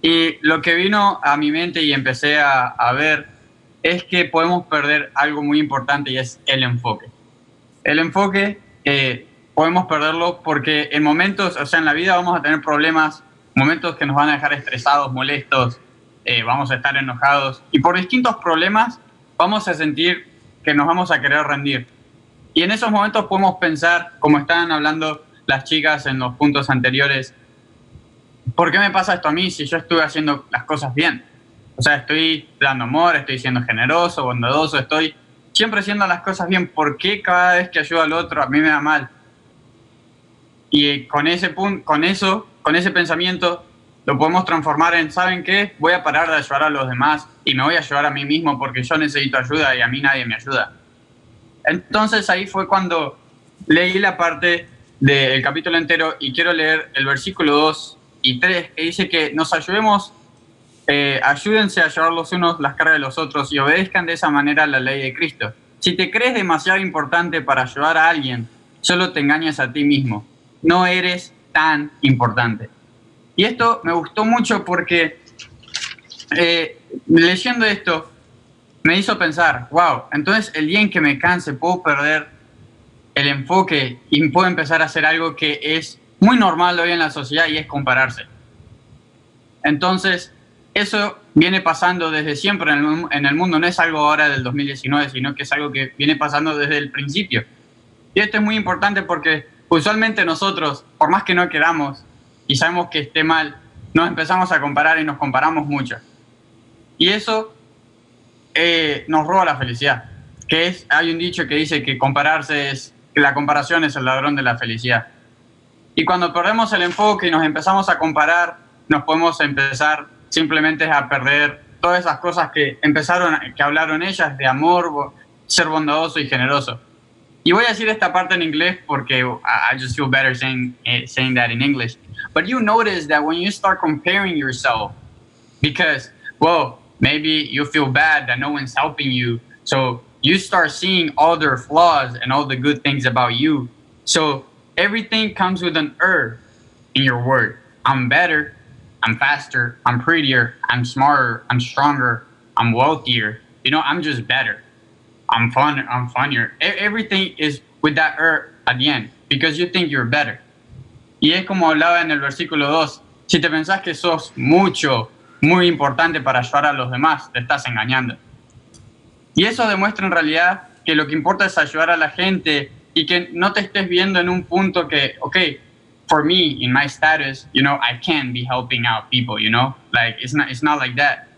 Y lo que vino a mi mente y empecé a, a ver es que podemos perder algo muy importante y es el enfoque. El enfoque eh, podemos perderlo porque en momentos, o sea, en la vida vamos a tener problemas, momentos que nos van a dejar estresados, molestos, eh, vamos a estar enojados y por distintos problemas vamos a sentir que nos vamos a querer rendir. Y en esos momentos podemos pensar, como estaban hablando las chicas en los puntos anteriores, ¿por qué me pasa esto a mí si yo estuve haciendo las cosas bien? O sea, estoy dando amor, estoy siendo generoso, bondadoso, estoy siempre haciendo las cosas bien. ¿Por qué cada vez que ayudo al otro a mí me da mal? Y con ese punto, con eso, con ese pensamiento, lo podemos transformar en, ¿saben qué? Voy a parar de ayudar a los demás y me voy a ayudar a mí mismo porque yo necesito ayuda y a mí nadie me ayuda. Entonces ahí fue cuando leí la parte del capítulo entero y quiero leer el versículo 2 y 3 que dice que nos ayudemos, eh, ayúdense a llevar los unos las cargas de los otros y obedezcan de esa manera la ley de Cristo. Si te crees demasiado importante para ayudar a alguien, solo te engañas a ti mismo. No eres tan importante. Y esto me gustó mucho porque eh, leyendo esto me hizo pensar, wow, entonces el día en que me canse puedo perder el enfoque y puedo empezar a hacer algo que es muy normal hoy en la sociedad y es compararse. Entonces, eso viene pasando desde siempre en el, en el, mundo, no es algo ahora del 2019, sino que es algo que viene pasando desde el principio. Y esto es muy importante porque usualmente nosotros, por más que no queramos y sabemos que esté mal, nos empezamos a comparar y nos comparamos mucho. Y eso eh, nos roba la felicidad. Que es, hay un dicho que dice que compararse es, que la comparación es el ladrón de la felicidad. Y cuando perdemos el enfoque y nos empezamos a comparar, nos podemos empezar simplemente a perder todas esas cosas que empezaron, que hablaron ellas de amor, ser bondadoso y generoso. Y voy a decir esta parte en inglés porque I just feel better saying, eh, saying that in English. But you notice that when you start comparing yourself, because, well, maybe you feel bad that no one's helping you. So you start seeing all their flaws and all the good things about you. So everything comes with an er in your word. I'm better. I'm faster. I'm prettier. I'm smarter. I'm stronger. I'm wealthier. You know, I'm just better. I'm fun. I'm funnier. Everything is with that er at the end because you think you're better. Y es como hablaba en el versículo 2. Si te pensás que sos mucho, muy importante para ayudar a los demás, te estás engañando. Y eso demuestra en realidad que lo que importa es ayudar a la gente y que no te estés viendo en un punto que, ok, for me, in my status, you know, I can be helping out people, you know, like, it's not, it's not like that.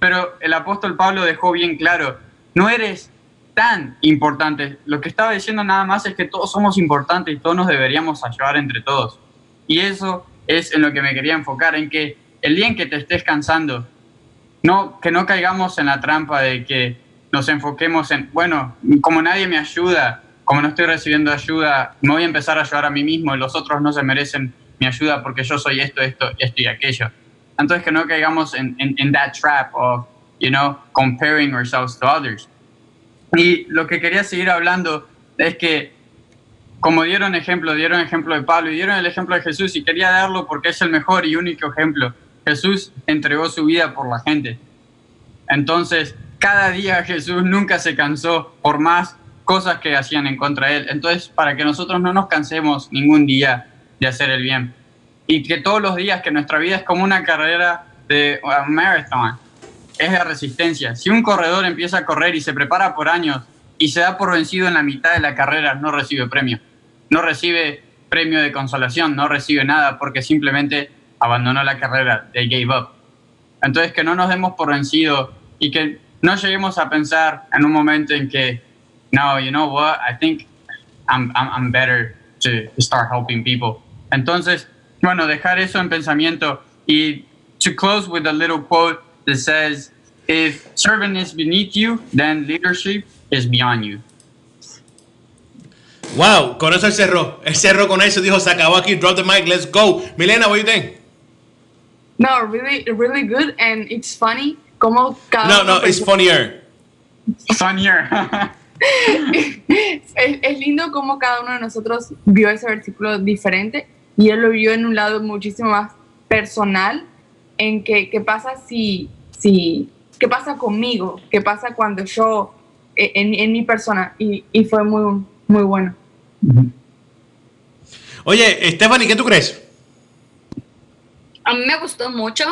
Pero el apóstol Pablo dejó bien claro, no eres tan importante. Lo que estaba diciendo nada más es que todos somos importantes y todos nos deberíamos ayudar entre todos. Y eso es en lo que me quería enfocar, en que el día en que te estés cansando, no, que no caigamos en la trampa de que nos enfoquemos en, bueno, como nadie me ayuda, como no estoy recibiendo ayuda, me voy a empezar a ayudar a mí mismo y los otros no se merecen mi ayuda porque yo soy esto, esto, esto y aquello. Entonces que no caigamos en, en, en that trap of, you know, comparing ourselves to others. Y lo que quería seguir hablando es que, como dieron ejemplo, dieron ejemplo de Pablo y dieron el ejemplo de Jesús y quería darlo porque es el mejor y único ejemplo. Jesús entregó su vida por la gente. Entonces, cada día Jesús nunca se cansó por más cosas que hacían en contra de él. Entonces, para que nosotros no nos cansemos ningún día de hacer el bien. Y que todos los días, que nuestra vida es como una carrera de marathon, es de resistencia. Si un corredor empieza a correr y se prepara por años y se da por vencido en la mitad de la carrera, no recibe premio. No recibe premio de consolación, no recibe nada porque simplemente abandonó la carrera, they gave up. Entonces que no nos demos por vencido y que no lleguemos a pensar en un momento en que, no, you know what, I think I'm, I'm, I'm better to start helping people. Entonces, bueno, dejar eso en pensamiento y to close with a little quote that says, if servant is beneath you, then leadership is beyond you. Wow, con eso él cerró. Él cerró con eso, dijo, se acabó aquí, drop the mic, let's go. Milena, what do you think? No, really, really good, and it's funny como cada No, no, it's funnier. Here. es, es lindo como cada uno de nosotros vio ese versículo diferente y él lo vio en un lado muchísimo más personal, en que qué pasa si, si, qué pasa conmigo, qué pasa cuando yo, eh, en, en mi persona, y, y fue muy, muy bueno. Oye, Stephanie, ¿qué tú crees? A mí me gustó mucho.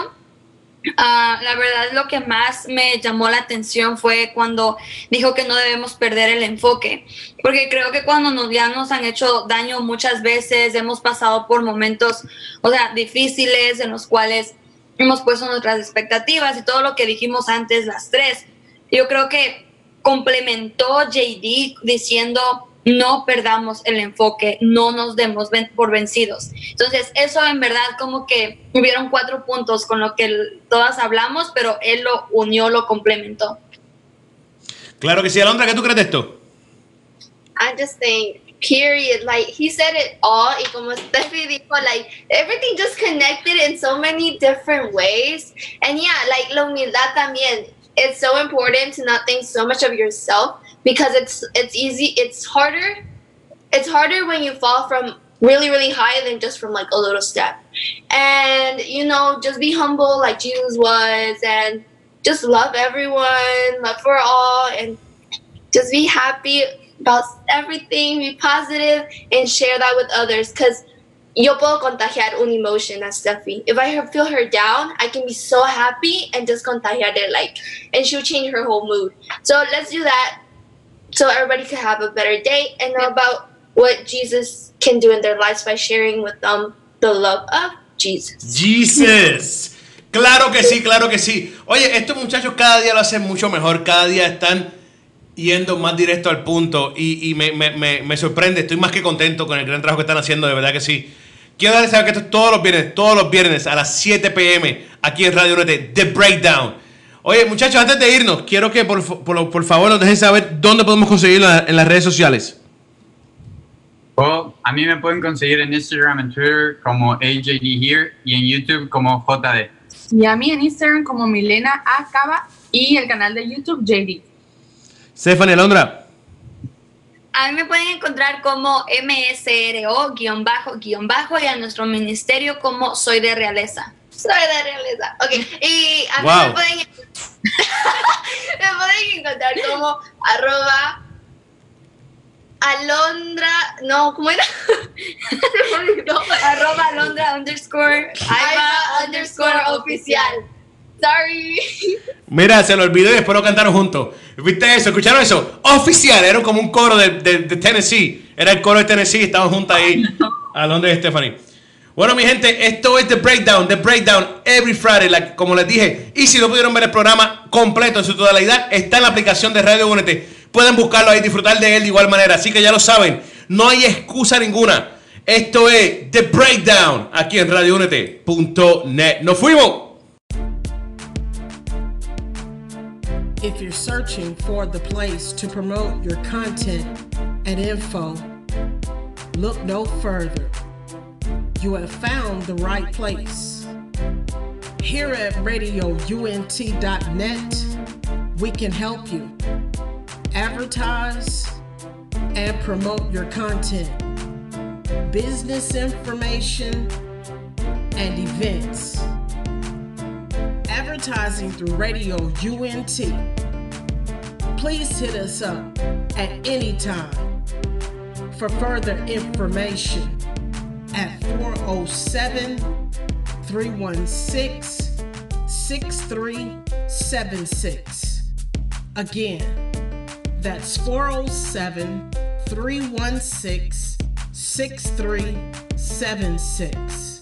Ah, la verdad, lo que más me llamó la atención fue cuando dijo que no debemos perder el enfoque, porque creo que cuando nos, ya nos han hecho daño muchas veces, hemos pasado por momentos, o sea, difíciles en los cuales hemos puesto nuestras expectativas y todo lo que dijimos antes, las tres. Yo creo que complementó JD diciendo no perdamos el enfoque, no nos demos ven- por vencidos. Entonces, eso en verdad como que hubieron cuatro puntos con lo que todas hablamos, pero él lo unió, lo complementó. Claro que sí, Alondra, ¿qué tú crees de esto? I'm just saying, period. Like he said it all. Y como Steffi dijo, like everything just connected in so many different ways. And yeah, like la humildad también. It's so important to not think so much of yourself because it's it's easy. It's harder. It's harder when you fall from really really high than just from like a little step. And you know, just be humble like Jesus was, and just love everyone, love for all, and just be happy about everything, be positive, and share that with others. Because yo puedo contagiar un emotion as Steffi. If I feel her down, I can be so happy and just contagiar it, like, and she'll change her whole mood. So let's do that, so everybody can have a better day and know about what Jesus can do in their lives by sharing with them the love of Jesus. Jesus. Claro que sí, claro que sí. Oye, estos muchachos cada día lo hacen mucho mejor, cada día están yendo más directo al punto y, y me, me- me- me sorprende, estoy más que contento con el gran trabajo que están haciendo, de verdad que sí. Quiero darles saber que esto es todos los viernes, todos los viernes a las 7 pm aquí en Radio Unete, The Breakdown. Oye, muchachos, antes de irnos, quiero que por, por, por favor nos dejen saber dónde podemos conseguirlo en, la- en las redes sociales. O a mí me pueden conseguir en Instagram, en Twitter como AJD Here y en YouTube como JD. Y a mí en Instagram como Milena Acaba y el canal de YouTube JD. Stephanie Alondra. A mí me pueden encontrar como MSRO guion bajo guion bajo y a nuestro ministerio como Soy de Realeza. Soy de realeza. Ok, y a mí Wow. me pueden, me pueden encontrar como arroba alondra, no, ¿cómo era? Arroba Alondra underscore Aiba underscore oficial. Sorry. Mira, se lo olvidó y después lo cantaron juntos. ¿Viste eso? ¿Escucharon eso? Oficial, era como un coro de, de- de Tennessee. Era el coro de Tennessee, estaban juntas ahí. A Londres y Stephanie. Bueno, mi gente, esto es The Breakdown, The Breakdown every Friday, como les dije. Y si no pudieron ver el programa completo en su totalidad, está en la aplicación de Radio Únete. Pueden buscarlo ahí, disfrutar de él de igual manera. Así que ya lo saben, no hay excusa ninguna. Esto es The Breakdown, aquí en radioúnete.net. ¡Nos fuimos! If you're searching for the place to promote your content and info, look no further. You have found the right place. Here at radiount.net, we can help you advertise and promote your content, business information, and events advertising through Radio UNT. Please hit us up at any time for further information at 407 316 6376. Again, that's 407 316 6376.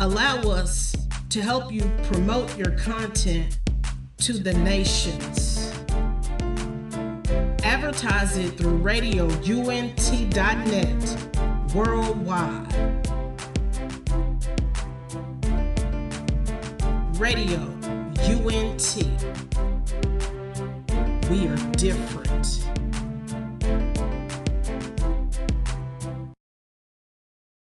allow us to help you promote your content to the nations. Advertise it through radiount.net worldwide. Radio UNT. we are different.